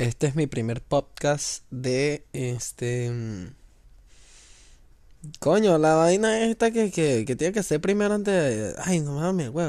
Este es mi primer podcast de este. Mm, coño, la vaina esta que, que, que tiene que ser primero antes de. Ay, no mames, huevo.